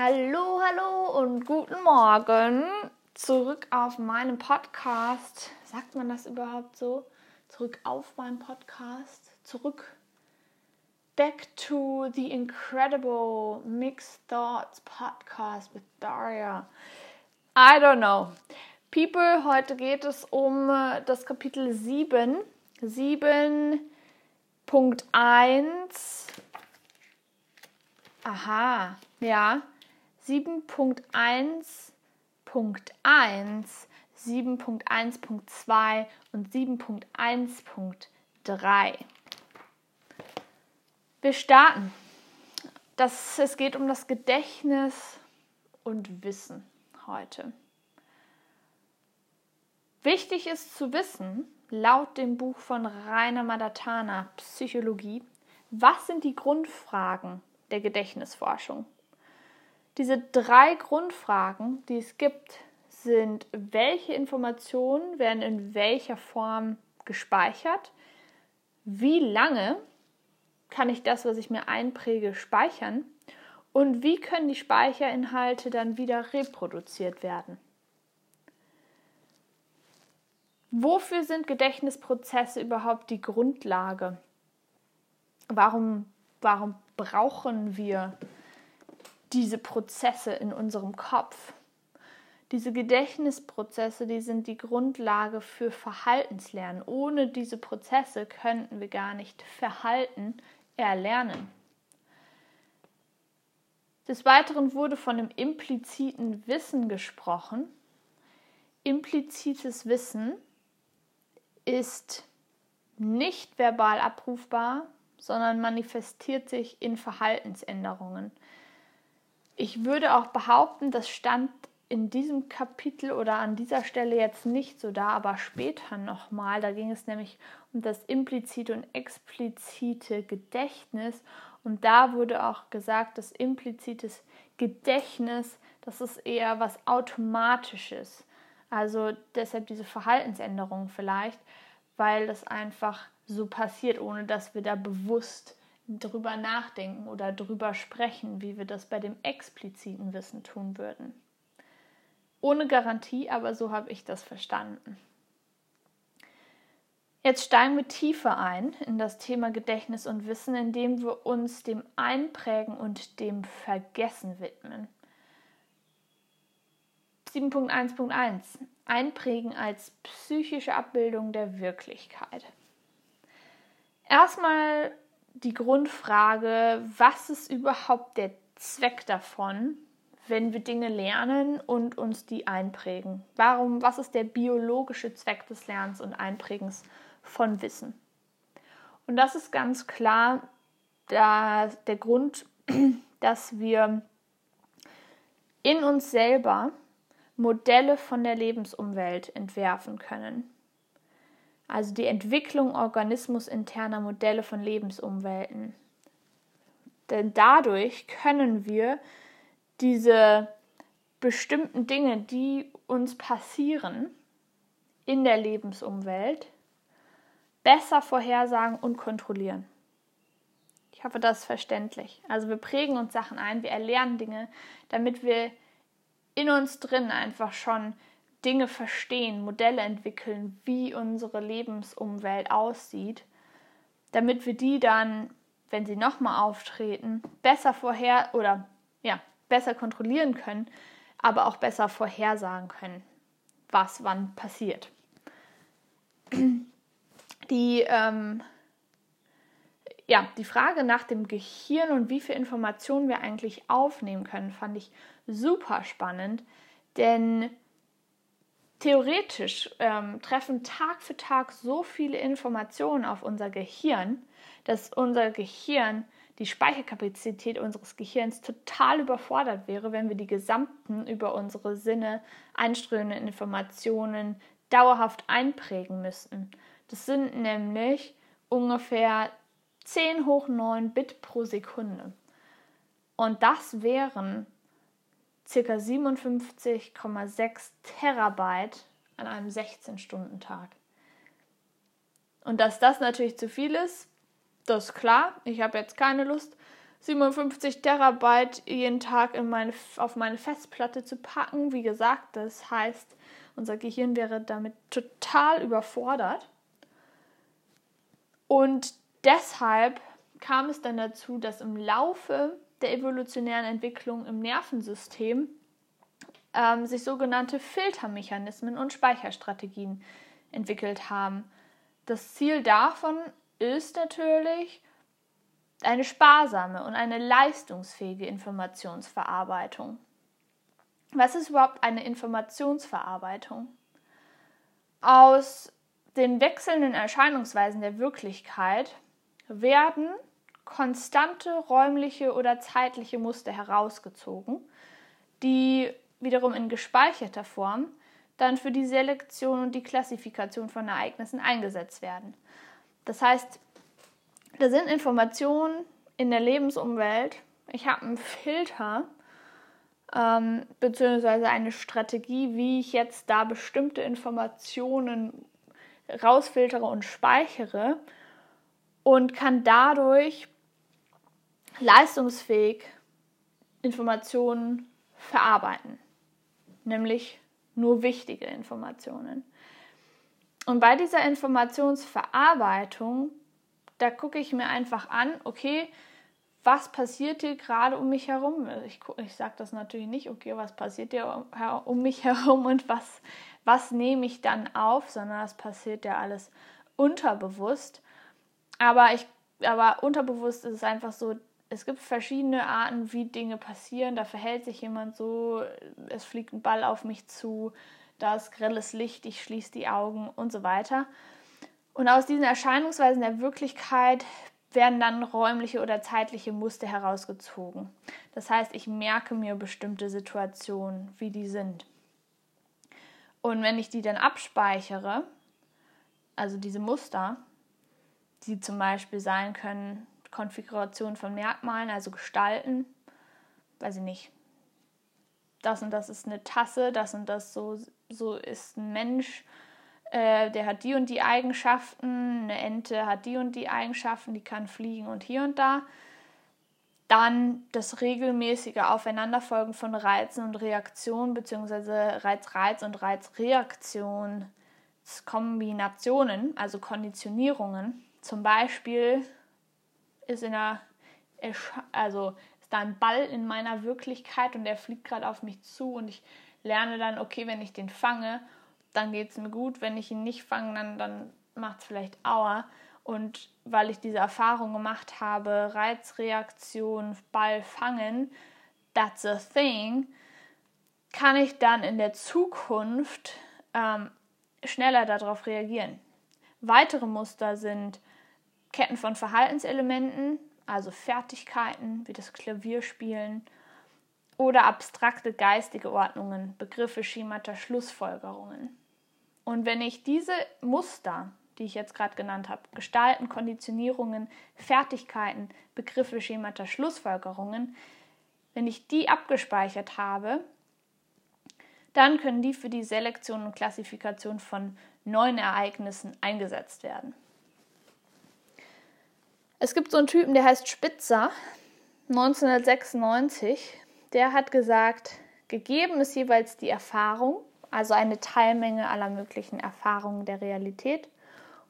Hallo, hallo und guten Morgen zurück auf meinem Podcast. Sagt man das überhaupt so? Zurück auf meinem Podcast. Zurück. Back to the incredible Mixed Thoughts Podcast with Daria. I don't know. People, heute geht es um äh, das Kapitel 7. 7.1. Aha, ja. 7.1.1, 7.1.2 und 7.1.3. Wir starten. Das, es geht um das Gedächtnis und Wissen heute. Wichtig ist zu wissen, laut dem Buch von Rainer Madatana Psychologie, was sind die Grundfragen der Gedächtnisforschung? Diese drei Grundfragen, die es gibt, sind, welche Informationen werden in welcher Form gespeichert? Wie lange kann ich das, was ich mir einpräge, speichern? Und wie können die Speicherinhalte dann wieder reproduziert werden? Wofür sind Gedächtnisprozesse überhaupt die Grundlage? Warum, warum brauchen wir diese Prozesse in unserem Kopf. Diese Gedächtnisprozesse, die sind die Grundlage für Verhaltenslernen. Ohne diese Prozesse könnten wir gar nicht Verhalten erlernen. Des Weiteren wurde von dem impliziten Wissen gesprochen. Implizites Wissen ist nicht verbal abrufbar, sondern manifestiert sich in Verhaltensänderungen. Ich würde auch behaupten, das stand in diesem Kapitel oder an dieser Stelle jetzt nicht so da, aber später nochmal. Da ging es nämlich um das implizite und explizite Gedächtnis. Und da wurde auch gesagt, dass implizites Gedächtnis, das ist eher was Automatisches. Also deshalb diese Verhaltensänderung vielleicht, weil das einfach so passiert, ohne dass wir da bewusst drüber nachdenken oder drüber sprechen, wie wir das bei dem expliziten Wissen tun würden. Ohne Garantie, aber so habe ich das verstanden. Jetzt steigen wir tiefer ein in das Thema Gedächtnis und Wissen, indem wir uns dem Einprägen und dem Vergessen widmen. 7.1.1 Einprägen als psychische Abbildung der Wirklichkeit. Erstmal die Grundfrage, was ist überhaupt der Zweck davon, wenn wir Dinge lernen und uns die einprägen? Warum, was ist der biologische Zweck des Lernens und Einprägens von Wissen? Und das ist ganz klar der, der Grund, dass wir in uns selber Modelle von der Lebensumwelt entwerfen können also die Entwicklung organismusinterner Modelle von Lebensumwelten. Denn dadurch können wir diese bestimmten Dinge, die uns passieren in der Lebensumwelt, besser vorhersagen und kontrollieren. Ich hoffe, das ist verständlich. Also wir prägen uns Sachen ein, wir erlernen Dinge, damit wir in uns drin einfach schon Dinge verstehen, Modelle entwickeln, wie unsere Lebensumwelt aussieht, damit wir die dann, wenn sie nochmal auftreten, besser vorher oder ja, besser kontrollieren können, aber auch besser vorhersagen können, was wann passiert. Die, ähm, ja, die Frage nach dem Gehirn und wie viel Informationen wir eigentlich aufnehmen können, fand ich super spannend, denn Theoretisch ähm, treffen Tag für Tag so viele Informationen auf unser Gehirn, dass unser Gehirn, die Speicherkapazität unseres Gehirns total überfordert wäre, wenn wir die gesamten über unsere Sinne einströmenden Informationen dauerhaft einprägen müssten. Das sind nämlich ungefähr 10 hoch 9 Bit pro Sekunde. Und das wären ca. 57,6 Terabyte an einem 16-Stunden-Tag. Und dass das natürlich zu viel ist, das ist klar. Ich habe jetzt keine Lust, 57 Terabyte jeden Tag in meine, auf meine Festplatte zu packen. Wie gesagt, das heißt, unser Gehirn wäre damit total überfordert. Und deshalb kam es dann dazu, dass im Laufe der evolutionären Entwicklung im Nervensystem ähm, sich sogenannte Filtermechanismen und Speicherstrategien entwickelt haben. Das Ziel davon ist natürlich eine sparsame und eine leistungsfähige Informationsverarbeitung. Was ist überhaupt eine Informationsverarbeitung? Aus den wechselnden Erscheinungsweisen der Wirklichkeit werden konstante räumliche oder zeitliche Muster herausgezogen, die wiederum in gespeicherter Form dann für die Selektion und die Klassifikation von Ereignissen eingesetzt werden. Das heißt, da sind Informationen in der Lebensumwelt. Ich habe einen Filter ähm, beziehungsweise eine Strategie, wie ich jetzt da bestimmte Informationen rausfiltere und speichere und kann dadurch leistungsfähig Informationen verarbeiten, nämlich nur wichtige Informationen. Und bei dieser Informationsverarbeitung, da gucke ich mir einfach an, okay, was passiert hier gerade um mich herum? Ich, ich sage das natürlich nicht, okay, was passiert hier um mich herum und was, was nehme ich dann auf, sondern das passiert ja alles unterbewusst. Aber, ich, aber unterbewusst ist es einfach so, es gibt verschiedene Arten, wie Dinge passieren. Da verhält sich jemand so, es fliegt ein Ball auf mich zu, da ist grelles Licht, ich schließe die Augen und so weiter. Und aus diesen Erscheinungsweisen der Wirklichkeit werden dann räumliche oder zeitliche Muster herausgezogen. Das heißt, ich merke mir bestimmte Situationen, wie die sind. Und wenn ich die dann abspeichere, also diese Muster, die zum Beispiel sein können, Konfiguration von Merkmalen, also Gestalten, weiß ich nicht, das und das ist eine Tasse, das und das so, so ist ein Mensch, äh, der hat die und die Eigenschaften, eine Ente hat die und die Eigenschaften, die kann fliegen und hier und da. Dann das regelmäßige Aufeinanderfolgen von Reizen und Reaktionen, beziehungsweise Reiz-Reiz und Reiz-Reaktionskombinationen, also Konditionierungen. Zum Beispiel ist in der, also ist da ein Ball in meiner Wirklichkeit und der fliegt gerade auf mich zu und ich lerne dann, okay, wenn ich den fange, dann geht es mir gut. Wenn ich ihn nicht fange, dann, dann macht es vielleicht Aua. Und weil ich diese Erfahrung gemacht habe, Reizreaktion, Ball fangen, that's a thing, kann ich dann in der Zukunft ähm, schneller darauf reagieren. Weitere Muster sind Ketten von Verhaltenselementen, also Fertigkeiten wie das Klavierspielen oder abstrakte geistige Ordnungen, Begriffe, Schemata, Schlussfolgerungen. Und wenn ich diese Muster, die ich jetzt gerade genannt habe, Gestalten, Konditionierungen, Fertigkeiten, Begriffe, Schemata, Schlussfolgerungen, wenn ich die abgespeichert habe, dann können die für die Selektion und Klassifikation von neuen Ereignissen eingesetzt werden. Es gibt so einen Typen, der heißt Spitzer, 1996. Der hat gesagt, gegeben ist jeweils die Erfahrung, also eine Teilmenge aller möglichen Erfahrungen der Realität.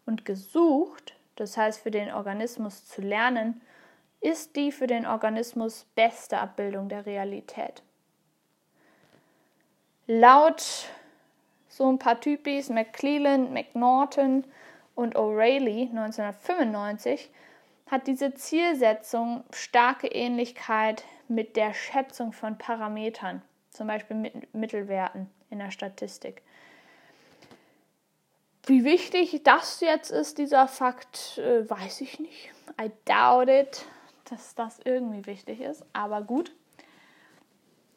Und gesucht, das heißt für den Organismus zu lernen, ist die für den Organismus beste Abbildung der Realität. Laut so ein paar Typis, McClelland, McNaughton und O'Reilly 1995 hat diese Zielsetzung starke Ähnlichkeit mit der Schätzung von Parametern, zum Beispiel mit Mittelwerten in der Statistik. Wie wichtig das jetzt ist, dieser Fakt, äh, weiß ich nicht. I doubt it, dass das irgendwie wichtig ist, aber gut.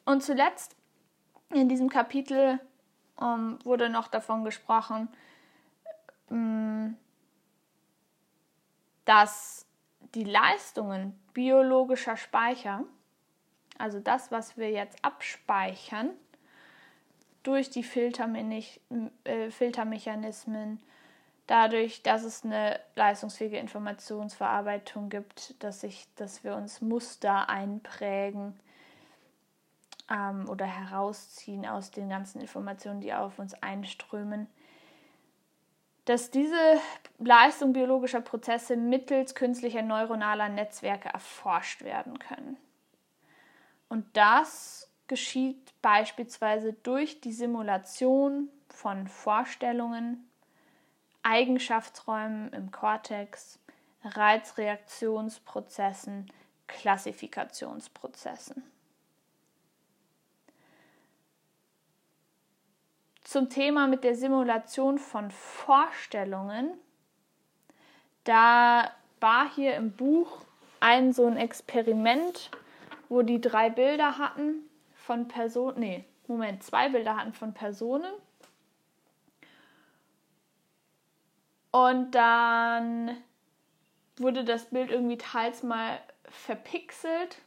Und zuletzt in diesem Kapitel ähm, wurde noch davon gesprochen, ähm, dass die Leistungen biologischer Speicher, also das, was wir jetzt abspeichern, durch die äh, Filtermechanismen, dadurch, dass es eine leistungsfähige Informationsverarbeitung gibt, dass, ich, dass wir uns Muster einprägen ähm, oder herausziehen aus den ganzen Informationen, die auf uns einströmen, dass diese Leistung biologischer Prozesse mittels künstlicher neuronaler Netzwerke erforscht werden können. Und das geschieht beispielsweise durch die Simulation von Vorstellungen, Eigenschaftsräumen im Kortex, Reizreaktionsprozessen, Klassifikationsprozessen. Zum Thema mit der Simulation von Vorstellungen, da war hier im Buch ein so ein Experiment, wo die drei Bilder hatten von Personen, nee, Moment, zwei Bilder hatten von Personen Und dann wurde das Bild irgendwie teils mal verpixelt,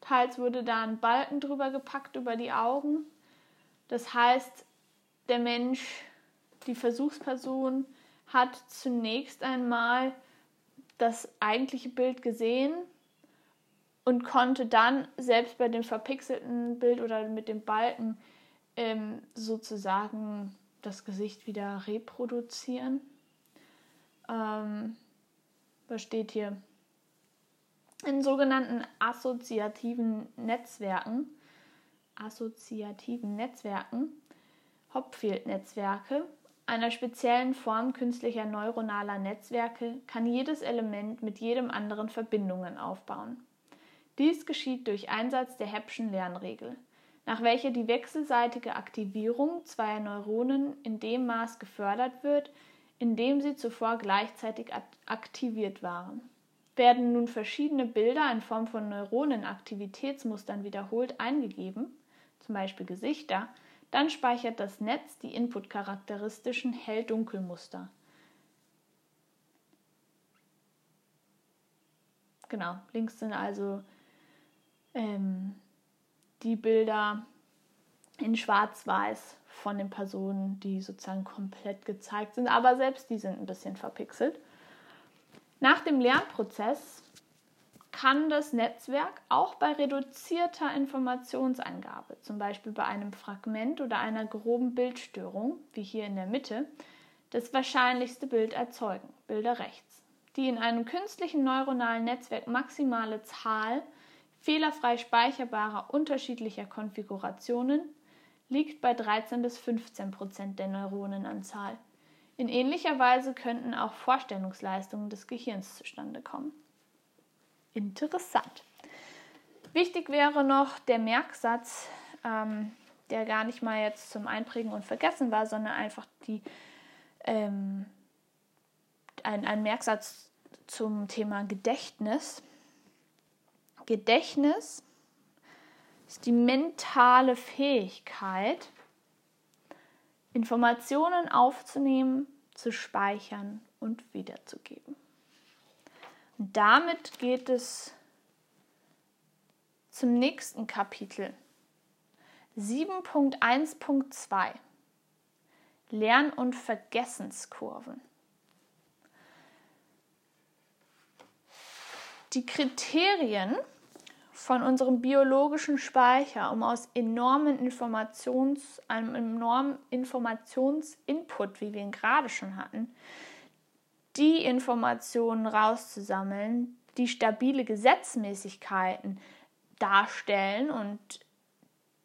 teils wurde da ein Balken drüber gepackt über die Augen. Das heißt, der Mensch, die Versuchsperson, hat zunächst einmal das eigentliche Bild gesehen und konnte dann selbst bei dem verpixelten Bild oder mit dem Balken ähm, sozusagen das Gesicht wieder reproduzieren. Ähm, was steht hier? In sogenannten assoziativen Netzwerken, assoziativen Netzwerken, Hopfield-Netzwerke, einer speziellen Form künstlicher neuronaler Netzwerke, kann jedes Element mit jedem anderen Verbindungen aufbauen. Dies geschieht durch Einsatz der Heppschen Lernregel, nach welcher die wechselseitige Aktivierung zweier Neuronen in dem Maß gefördert wird, indem sie zuvor gleichzeitig aktiviert waren. Werden nun verschiedene Bilder in Form von Neuronenaktivitätsmustern wiederholt eingegeben, zum Beispiel Gesichter, dann speichert das Netz die inputcharakteristischen Hell-Dunkel-Muster. Genau, links sind also ähm, die Bilder in Schwarz-Weiß von den Personen, die sozusagen komplett gezeigt sind, aber selbst die sind ein bisschen verpixelt. Nach dem Lernprozess kann das Netzwerk auch bei reduzierter Informationseingabe, zum Beispiel bei einem Fragment oder einer groben Bildstörung, wie hier in der Mitte, das wahrscheinlichste Bild erzeugen, Bilder rechts. Die in einem künstlichen neuronalen Netzwerk maximale Zahl fehlerfrei speicherbarer unterschiedlicher Konfigurationen liegt bei 13 bis 15 Prozent der Neuronenanzahl. In ähnlicher Weise könnten auch Vorstellungsleistungen des Gehirns zustande kommen. Interessant. Wichtig wäre noch der Merksatz, ähm, der gar nicht mal jetzt zum Einprägen und Vergessen war, sondern einfach die, ähm, ein, ein Merksatz zum Thema Gedächtnis. Gedächtnis ist die mentale Fähigkeit, Informationen aufzunehmen, zu speichern und wiederzugeben. Damit geht es zum nächsten Kapitel. 7.1.2 Lern- und Vergessenskurven. Die Kriterien von unserem biologischen Speicher, um aus enormen Informations, einem enormen Informationsinput, wie wir ihn gerade schon hatten, die Informationen rauszusammeln, die stabile Gesetzmäßigkeiten darstellen und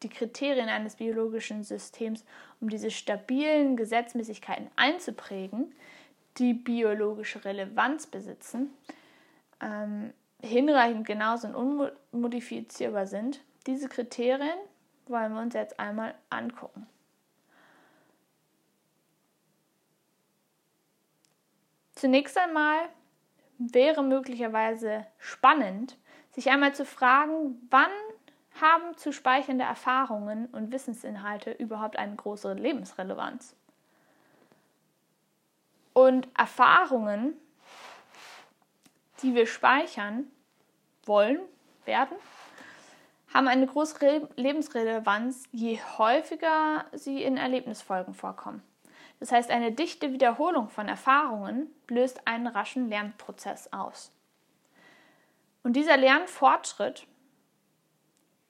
die Kriterien eines biologischen Systems, um diese stabilen Gesetzmäßigkeiten einzuprägen, die biologische Relevanz besitzen, ähm, hinreichend genau sind und unmodifizierbar sind. Diese Kriterien wollen wir uns jetzt einmal angucken. Zunächst einmal wäre möglicherweise spannend, sich einmal zu fragen, wann haben zu speichernde Erfahrungen und Wissensinhalte überhaupt eine große Lebensrelevanz? Und Erfahrungen die wir speichern wollen, werden, haben eine große Lebensrelevanz, je häufiger sie in Erlebnisfolgen vorkommen. Das heißt, eine dichte Wiederholung von Erfahrungen löst einen raschen Lernprozess aus. Und dieser Lernfortschritt,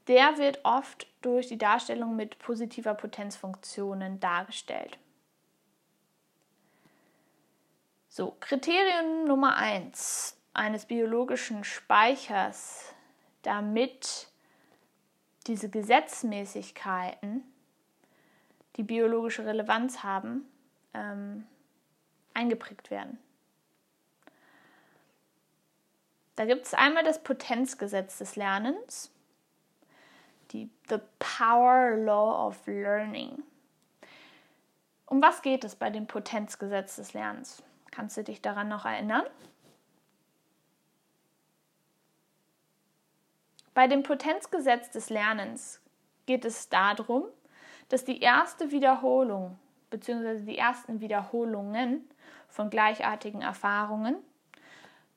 der wird oft durch die Darstellung mit positiver Potenzfunktionen dargestellt. So, Kriterium Nummer 1 eines biologischen Speichers, damit diese Gesetzmäßigkeiten, die biologische Relevanz haben, ähm, eingeprägt werden. Da gibt es einmal das Potenzgesetz des Lernens, die The Power Law of Learning. Um was geht es bei dem Potenzgesetz des Lernens? Kannst du dich daran noch erinnern? Bei dem Potenzgesetz des Lernens geht es darum, dass die erste Wiederholung bzw. die ersten Wiederholungen von gleichartigen Erfahrungen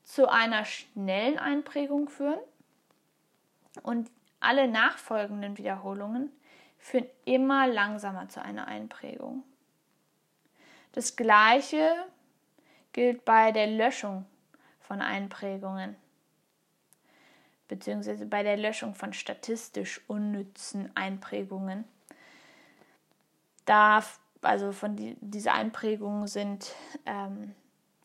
zu einer schnellen Einprägung führen und alle nachfolgenden Wiederholungen führen immer langsamer zu einer Einprägung. Das gleiche gilt bei der Löschung von Einprägungen beziehungsweise bei der Löschung von statistisch unnützen Einprägungen. Da, also von die, diese Einprägungen sind ähm,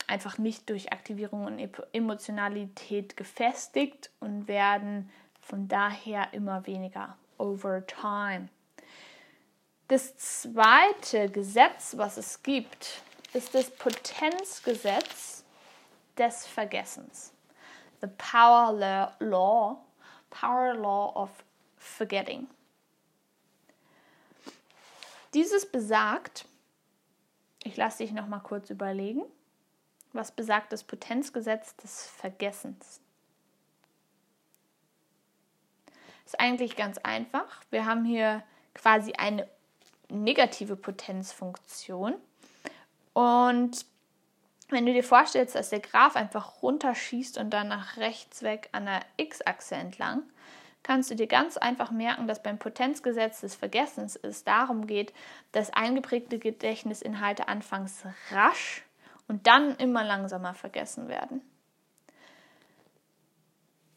einfach nicht durch Aktivierung und Emotionalität gefestigt und werden von daher immer weniger over time. Das zweite Gesetz, was es gibt, ist das Potenzgesetz des Vergessens. The power law, power law of forgetting. Dieses besagt, ich lasse dich noch mal kurz überlegen, was besagt das Potenzgesetz des Vergessens? Ist eigentlich ganz einfach. Wir haben hier quasi eine negative Potenzfunktion. Und wenn du dir vorstellst, dass der Graph einfach runterschießt und dann nach rechts weg an der x-Achse entlang, kannst du dir ganz einfach merken, dass beim Potenzgesetz des Vergessens es darum geht, dass eingeprägte Gedächtnisinhalte anfangs rasch und dann immer langsamer vergessen werden.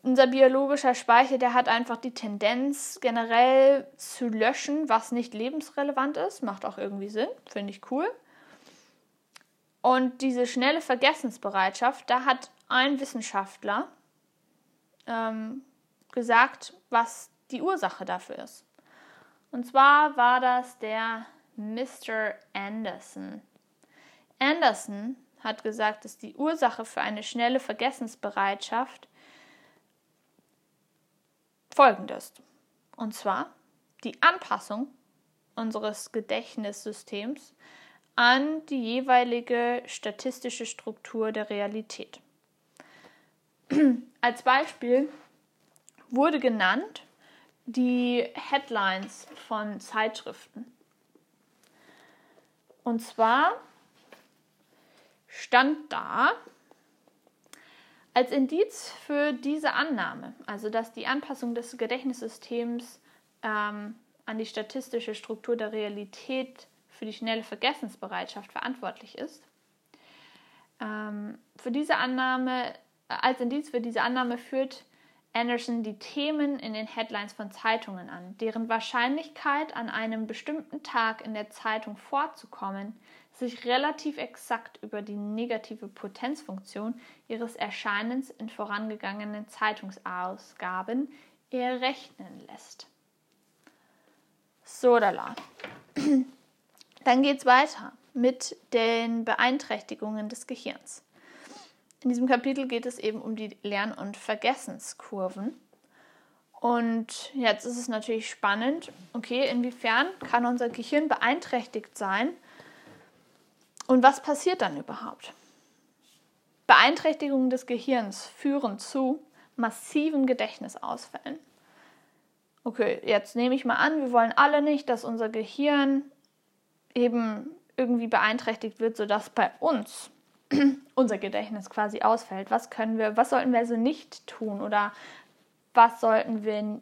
Unser biologischer Speicher, der hat einfach die Tendenz, generell zu löschen, was nicht lebensrelevant ist. Macht auch irgendwie Sinn, finde ich cool. Und diese schnelle Vergessensbereitschaft, da hat ein Wissenschaftler ähm, gesagt, was die Ursache dafür ist. Und zwar war das der Mr. Anderson. Anderson hat gesagt, dass die Ursache für eine schnelle Vergessensbereitschaft folgende ist. Und zwar die Anpassung unseres Gedächtnissystems an die jeweilige statistische Struktur der Realität. Als Beispiel wurde genannt die Headlines von Zeitschriften. Und zwar stand da als Indiz für diese Annahme, also dass die Anpassung des Gedächtnissystems ähm, an die statistische Struktur der Realität für die schnelle Vergessensbereitschaft verantwortlich ist. Ähm, für diese Annahme, als Indiz für diese Annahme führt Anderson die Themen in den Headlines von Zeitungen an, deren Wahrscheinlichkeit, an einem bestimmten Tag in der Zeitung vorzukommen, sich relativ exakt über die negative Potenzfunktion ihres Erscheinens in vorangegangenen Zeitungsausgaben errechnen lässt. Sodala. Dann geht es weiter mit den Beeinträchtigungen des Gehirns. In diesem Kapitel geht es eben um die Lern- und Vergessenskurven. Und jetzt ist es natürlich spannend, okay, inwiefern kann unser Gehirn beeinträchtigt sein und was passiert dann überhaupt? Beeinträchtigungen des Gehirns führen zu massiven Gedächtnisausfällen. Okay, jetzt nehme ich mal an, wir wollen alle nicht, dass unser Gehirn eben irgendwie beeinträchtigt wird, sodass bei uns unser Gedächtnis quasi ausfällt. Was können wir, was sollten wir also nicht tun oder was sollten wir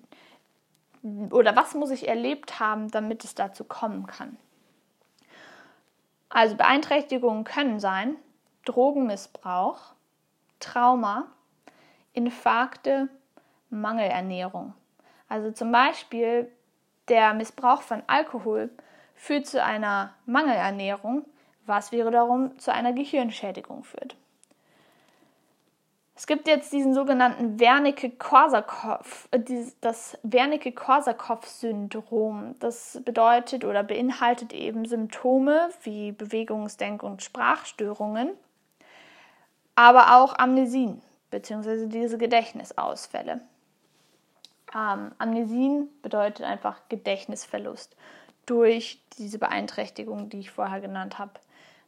oder was muss ich erlebt haben, damit es dazu kommen kann? Also Beeinträchtigungen können sein Drogenmissbrauch, Trauma, Infarkte, Mangelernährung. Also zum Beispiel der Missbrauch von Alkohol führt zu einer Mangelernährung, was wiederum zu einer Gehirnschädigung führt. Es gibt jetzt diesen sogenannten Wernicke-Korsakow, äh, das Wernicke-Korsakow-Syndrom. Das bedeutet oder beinhaltet eben Symptome wie Bewegungs-, Denk- und Sprachstörungen, aber auch Amnesien bzw. diese Gedächtnisausfälle. Ähm, Amnesien bedeutet einfach Gedächtnisverlust durch diese Beeinträchtigung, die ich vorher genannt habe,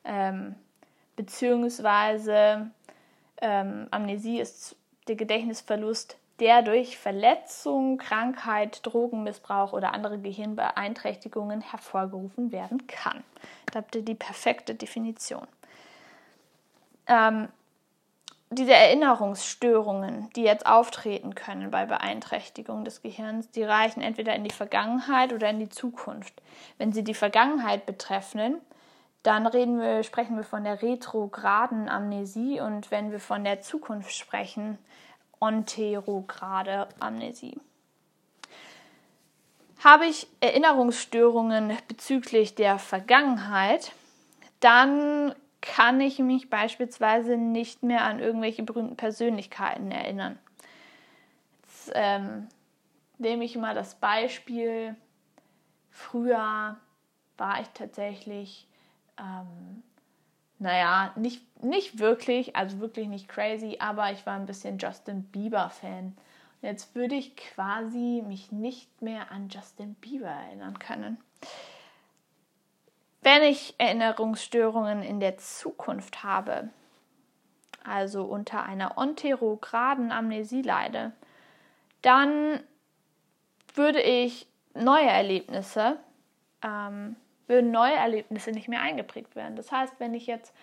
ähm, beziehungsweise ähm, Amnesie ist der Gedächtnisverlust, der durch Verletzung, Krankheit, Drogenmissbrauch oder andere Gehirnbeeinträchtigungen hervorgerufen werden kann. Da habt ihr die perfekte Definition. Ähm, diese Erinnerungsstörungen, die jetzt auftreten können bei Beeinträchtigung des Gehirns, die reichen entweder in die Vergangenheit oder in die Zukunft. Wenn sie die Vergangenheit betreffen, dann wir, sprechen wir von der retrograden Amnesie und wenn wir von der Zukunft sprechen, onterograde Amnesie. Habe ich Erinnerungsstörungen bezüglich der Vergangenheit, dann kann ich mich beispielsweise nicht mehr an irgendwelche berühmten Persönlichkeiten erinnern. Jetzt ähm, nehme ich mal das Beispiel. Früher war ich tatsächlich ähm, naja, nicht, nicht wirklich, also wirklich nicht crazy, aber ich war ein bisschen Justin Bieber-Fan. Jetzt würde ich quasi mich nicht mehr an Justin Bieber erinnern können. Wenn ich Erinnerungsstörungen in der Zukunft habe, also unter einer onterograden Amnesie leide, dann würde ich neue Erlebnisse ähm, würden neue Erlebnisse nicht mehr eingeprägt werden. Das heißt, wenn ich jetzt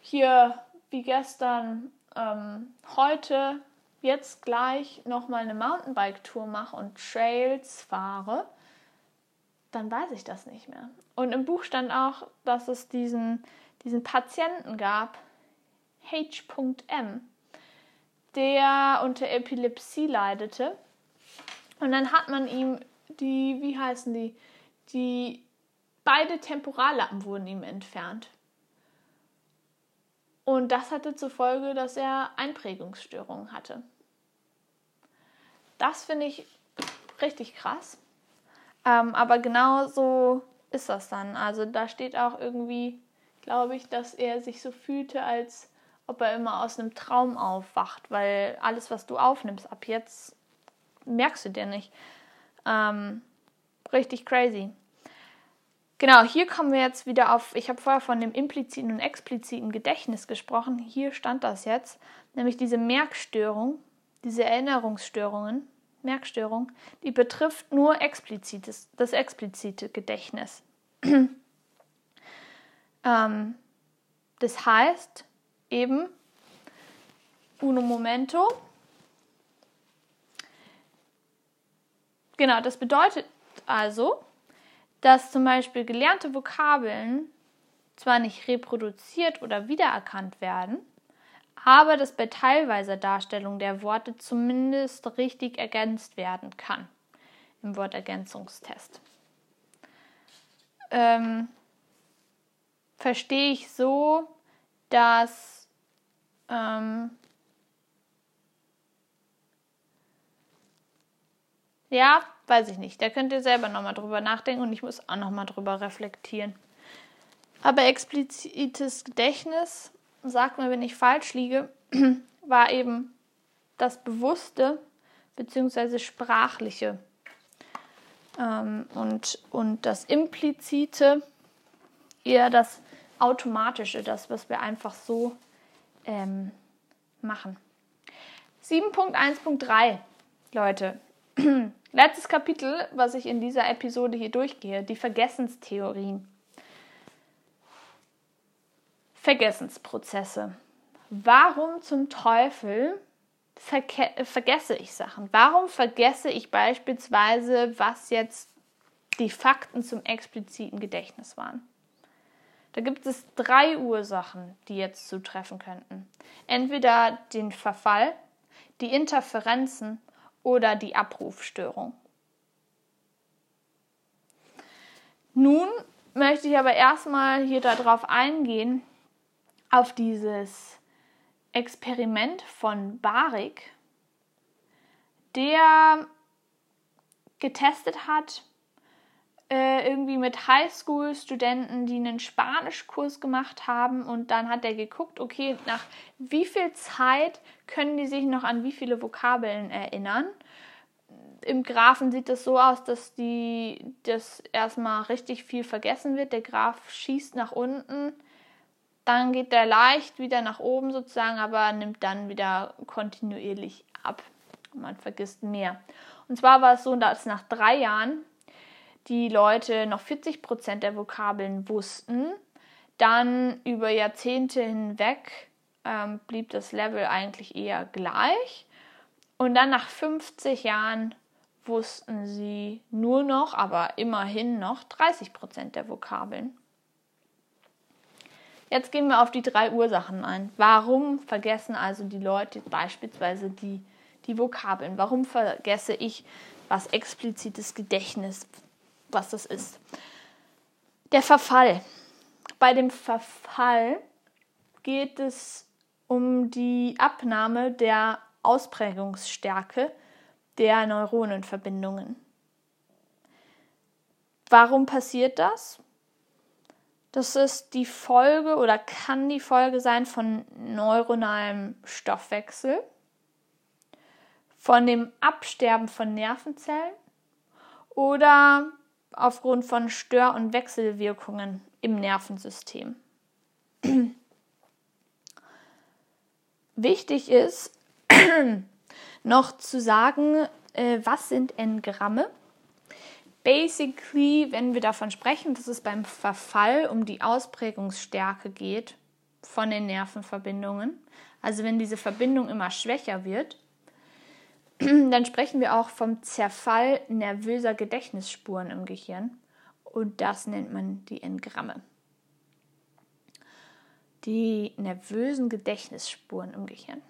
hier wie gestern ähm, heute jetzt gleich nochmal eine Mountainbike-Tour mache und Trails fahre, dann weiß ich das nicht mehr. Und im Buch stand auch, dass es diesen, diesen Patienten gab, H.M., der unter Epilepsie leidete. Und dann hat man ihm die, wie heißen die, die Beide Temporallappen wurden ihm entfernt. Und das hatte zur Folge, dass er Einprägungsstörungen hatte. Das finde ich richtig krass. Ähm, aber genau so ist das dann. Also da steht auch irgendwie, glaube ich, dass er sich so fühlte, als ob er immer aus einem Traum aufwacht, weil alles, was du aufnimmst ab jetzt, merkst du dir nicht. Ähm, richtig crazy. Genau, hier kommen wir jetzt wieder auf, ich habe vorher von dem impliziten und expliziten Gedächtnis gesprochen. Hier stand das jetzt, nämlich diese Merkstörung, diese Erinnerungsstörungen, Merkstörung, die betrifft nur explizites, das explizite Gedächtnis. ähm, das heißt eben, uno momento. Genau, das bedeutet also, dass zum Beispiel gelernte Vokabeln zwar nicht reproduziert oder wiedererkannt werden, aber dass bei teilweiser Darstellung der Worte zumindest richtig ergänzt werden kann im Wortergänzungstest. Ähm, verstehe ich so, dass ähm, ja, Weiß ich nicht. Da könnt ihr selber nochmal drüber nachdenken und ich muss auch nochmal drüber reflektieren. Aber explizites Gedächtnis, sag mir, wenn ich falsch liege, war eben das Bewusste bzw. Sprachliche. Ähm, und, und das Implizite eher das Automatische, das, was wir einfach so ähm, machen. 7.1.3, Leute. Letztes Kapitel, was ich in dieser Episode hier durchgehe, die Vergessenstheorien. Vergessensprozesse. Warum zum Teufel vergesse ich Sachen? Warum vergesse ich beispielsweise, was jetzt die Fakten zum expliziten Gedächtnis waren? Da gibt es drei Ursachen, die jetzt zutreffen könnten. Entweder den Verfall, die Interferenzen oder die Abrufstörung. Nun möchte ich aber erstmal hier darauf eingehen, auf dieses Experiment von Barik, der getestet hat, äh, irgendwie mit Highschool-Studenten, die einen Spanischkurs gemacht haben. Und dann hat er geguckt, okay, nach wie viel Zeit können die sich noch an wie viele Vokabeln erinnern. Im Graphen sieht es so aus, dass die das erstmal richtig viel vergessen wird. Der Graph schießt nach unten, dann geht der leicht wieder nach oben sozusagen, aber nimmt dann wieder kontinuierlich ab. Man vergisst mehr. Und zwar war es so, dass nach drei Jahren die Leute noch 40 Prozent der Vokabeln wussten. Dann über Jahrzehnte hinweg ähm, blieb das Level eigentlich eher gleich. Und dann nach 50 Jahren wussten sie nur noch, aber immerhin noch 30 Prozent der Vokabeln. Jetzt gehen wir auf die drei Ursachen ein. Warum vergessen also die Leute beispielsweise die, die Vokabeln? Warum vergesse ich was explizites Gedächtnis? Was das ist. Der Verfall. Bei dem Verfall geht es um die Abnahme der Ausprägungsstärke der Neuronenverbindungen. Warum passiert das? Das ist die Folge oder kann die Folge sein von neuronalem Stoffwechsel, von dem Absterben von Nervenzellen oder aufgrund von Stör- und Wechselwirkungen im Nervensystem. Wichtig ist noch zu sagen, äh, was sind Engramme? Basically, wenn wir davon sprechen, dass es beim Verfall um die Ausprägungsstärke geht von den Nervenverbindungen, also wenn diese Verbindung immer schwächer wird, dann sprechen wir auch vom Zerfall nervöser Gedächtnisspuren im Gehirn und das nennt man die Engramme. Die nervösen Gedächtnisspuren im Gehirn.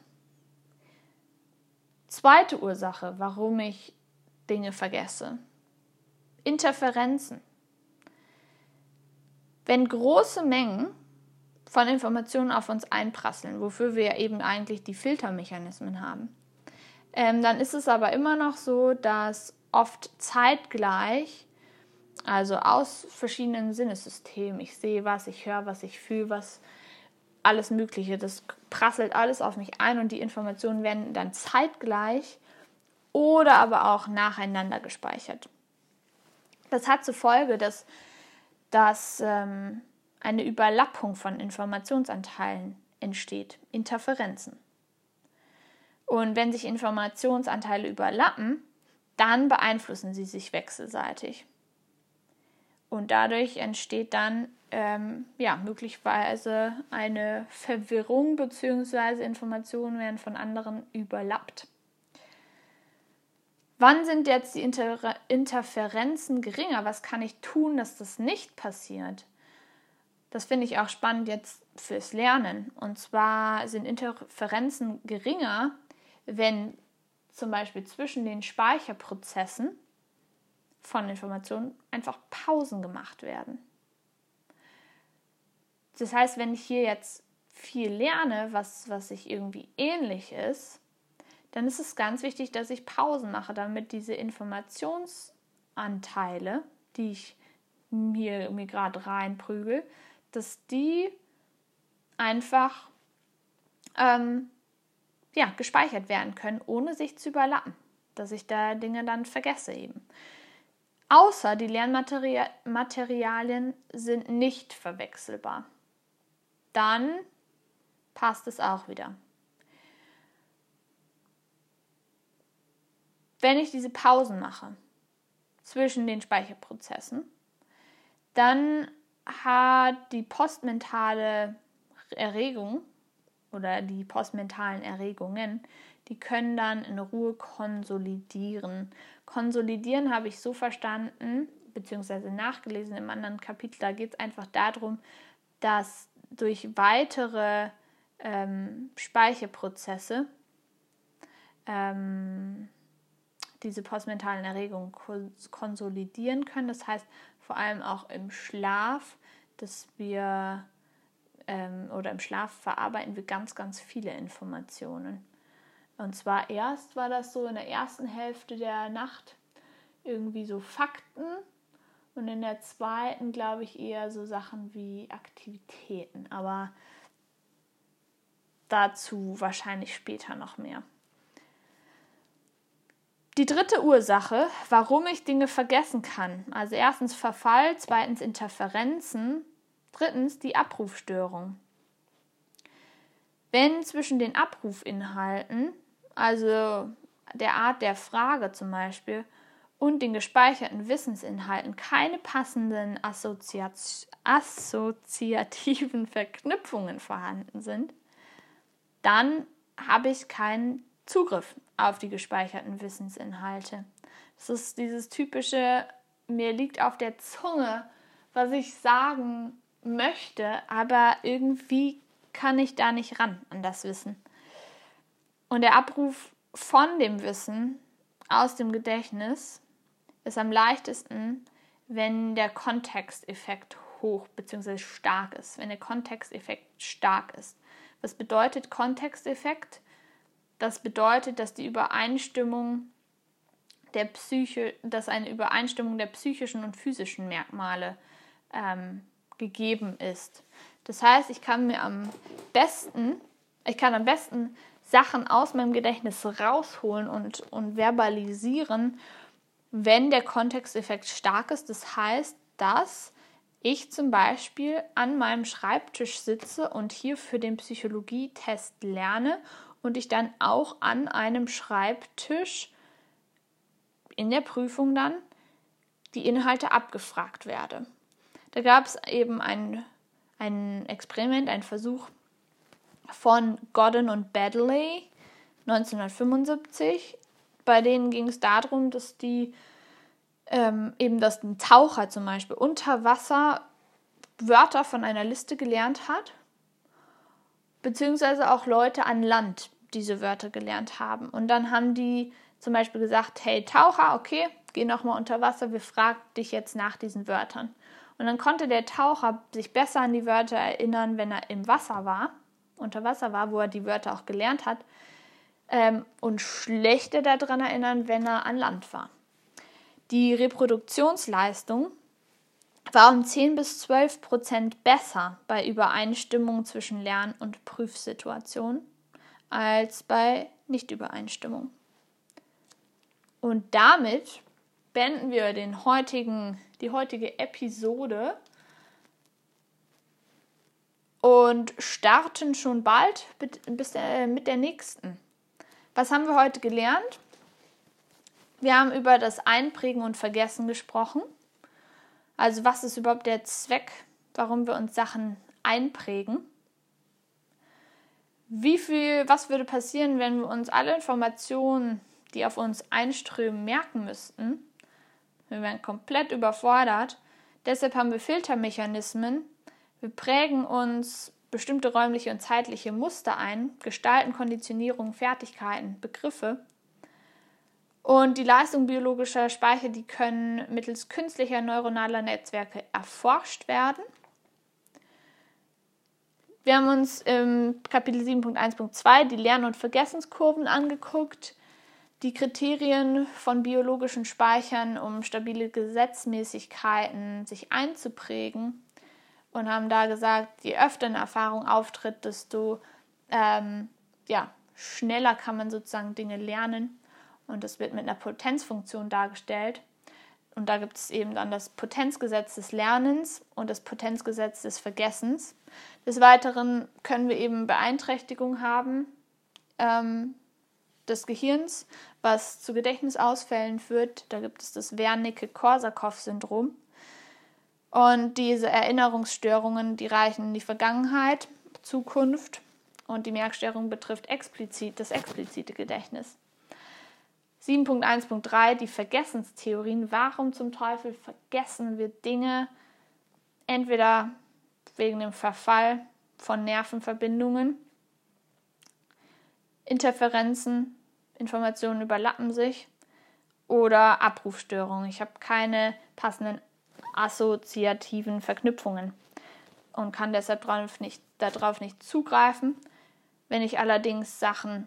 Zweite Ursache, warum ich Dinge vergesse. Interferenzen. Wenn große Mengen von Informationen auf uns einprasseln, wofür wir ja eben eigentlich die Filtermechanismen haben, ähm, dann ist es aber immer noch so, dass oft zeitgleich, also aus verschiedenen Sinnesystemen, ich sehe was, ich höre was, ich fühle was, alles Mögliche, das prasselt alles auf mich ein und die Informationen werden dann zeitgleich oder aber auch nacheinander gespeichert. Das hat zur Folge, dass, dass ähm, eine Überlappung von Informationsanteilen entsteht, Interferenzen. Und wenn sich Informationsanteile überlappen, dann beeinflussen sie sich wechselseitig. Und dadurch entsteht dann ähm, ja, möglicherweise eine Verwirrung bzw. Informationen werden von anderen überlappt. Wann sind jetzt die Inter Interferenzen geringer? Was kann ich tun, dass das nicht passiert? Das finde ich auch spannend jetzt fürs Lernen. Und zwar sind Interferenzen geringer, wenn zum Beispiel zwischen den Speicherprozessen von Informationen einfach Pausen gemacht werden. Das heißt, wenn ich hier jetzt viel lerne, was, was sich irgendwie ähnlich ist, dann ist es ganz wichtig, dass ich Pausen mache, damit diese Informationsanteile, die ich mir, mir gerade reinprügel, dass die einfach ähm, ja, gespeichert werden können, ohne sich zu überlappen, dass ich da Dinge dann vergesse eben. Außer die Lernmaterialien sind nicht verwechselbar. Dann passt es auch wieder. Wenn ich diese Pausen mache zwischen den Speicherprozessen, dann hat die postmentale Erregung oder die postmentalen Erregungen, die können dann in Ruhe konsolidieren. Konsolidieren habe ich so verstanden, beziehungsweise nachgelesen im anderen Kapitel, da geht es einfach darum, dass durch weitere ähm, Speicherprozesse ähm, diese postmentalen Erregungen konsolidieren können. Das heißt vor allem auch im Schlaf, dass wir ähm, oder im Schlaf verarbeiten wir ganz, ganz viele Informationen. Und zwar erst war das so in der ersten Hälfte der Nacht irgendwie so Fakten und in der zweiten glaube ich eher so Sachen wie Aktivitäten. Aber dazu wahrscheinlich später noch mehr. Die dritte Ursache, warum ich Dinge vergessen kann, also erstens Verfall, zweitens Interferenzen, drittens die Abrufstörung. Wenn zwischen den Abrufinhalten, also der Art der Frage zum Beispiel, und den gespeicherten Wissensinhalten keine passenden Assoziat assoziativen Verknüpfungen vorhanden sind, dann habe ich keinen Zugriff auf die gespeicherten Wissensinhalte. Das ist dieses typische, mir liegt auf der Zunge, was ich sagen möchte, aber irgendwie kann ich da nicht ran an das Wissen. Und der Abruf von dem Wissen aus dem Gedächtnis ist am leichtesten, wenn der Kontexteffekt hoch bzw. stark ist, wenn der Kontexteffekt stark ist. Was bedeutet Kontexteffekt? Das bedeutet, dass die Übereinstimmung der Psyche, dass eine Übereinstimmung der psychischen und physischen Merkmale ähm, gegeben ist. Das heißt, ich kann mir am besten, ich kann am besten Sachen aus meinem Gedächtnis rausholen und, und verbalisieren, wenn der Kontexteffekt stark ist. Das heißt, dass ich zum Beispiel an meinem Schreibtisch sitze und hier für den Psychologietest lerne und ich dann auch an einem Schreibtisch in der Prüfung dann die Inhalte abgefragt werde. Da gab es eben ein, ein Experiment, ein Versuch von Godden und Baddeley 1975. Bei denen ging es darum, dass die ähm, eben, dass ein Taucher zum Beispiel unter Wasser Wörter von einer Liste gelernt hat beziehungsweise auch Leute an Land diese Wörter gelernt haben. Und dann haben die zum Beispiel gesagt, hey Taucher, okay, geh nochmal unter Wasser, wir fragen dich jetzt nach diesen Wörtern. Und dann konnte der Taucher sich besser an die Wörter erinnern, wenn er im Wasser war, unter Wasser war, wo er die Wörter auch gelernt hat, ähm, und schlechter daran erinnern, wenn er an Land war. Die Reproduktionsleistung war um 10 bis 12 Prozent besser bei Übereinstimmung zwischen Lern- und Prüfsituationen als bei Nichtübereinstimmung. Und damit beenden wir den heutigen, die heutige Episode und starten schon bald mit, äh, mit der nächsten. Was haben wir heute gelernt? Wir haben über das Einprägen und Vergessen gesprochen. Also was ist überhaupt der Zweck, warum wir uns Sachen einprägen? Wie viel, was würde passieren, wenn wir uns alle Informationen, die auf uns einströmen, merken müssten? Wir wären komplett überfordert. Deshalb haben wir Filtermechanismen. Wir prägen uns bestimmte räumliche und zeitliche Muster ein, gestalten Konditionierung, Fertigkeiten, Begriffe und die Leistung biologischer Speicher, die können mittels künstlicher neuronaler Netzwerke erforscht werden. Wir haben uns im Kapitel 7.1.2 die Lern- und Vergessenskurven angeguckt, die Kriterien von biologischen Speichern, um stabile Gesetzmäßigkeiten sich einzuprägen und haben da gesagt, je öfter eine Erfahrung auftritt, desto ähm, ja, schneller kann man sozusagen Dinge lernen und das wird mit einer Potenzfunktion dargestellt. Und da gibt es eben dann das Potenzgesetz des Lernens und das Potenzgesetz des Vergessens. Des Weiteren können wir eben Beeinträchtigung haben ähm, des Gehirns, was zu Gedächtnisausfällen führt. Da gibt es das Wernicke-Korsakow-Syndrom. Und diese Erinnerungsstörungen, die reichen in die Vergangenheit, Zukunft und die Merkstörung betrifft explizit das explizite Gedächtnis. 7.1.3 die Vergessenstheorien. Warum zum Teufel vergessen wir Dinge? Entweder wegen dem Verfall von Nervenverbindungen. Interferenzen, Informationen überlappen sich oder Abrufstörungen. Ich habe keine passenden assoziativen Verknüpfungen und kann deshalb darauf nicht, darauf nicht zugreifen. Wenn ich allerdings Sachen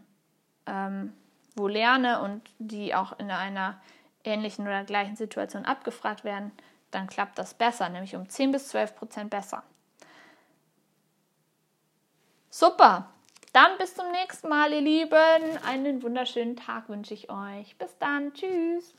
ähm, wo lerne und die auch in einer ähnlichen oder gleichen Situation abgefragt werden, dann klappt das besser, nämlich um 10 bis 12 Prozent besser. Super, dann bis zum nächsten Mal, ihr Lieben. Einen wunderschönen Tag wünsche ich euch. Bis dann, tschüss.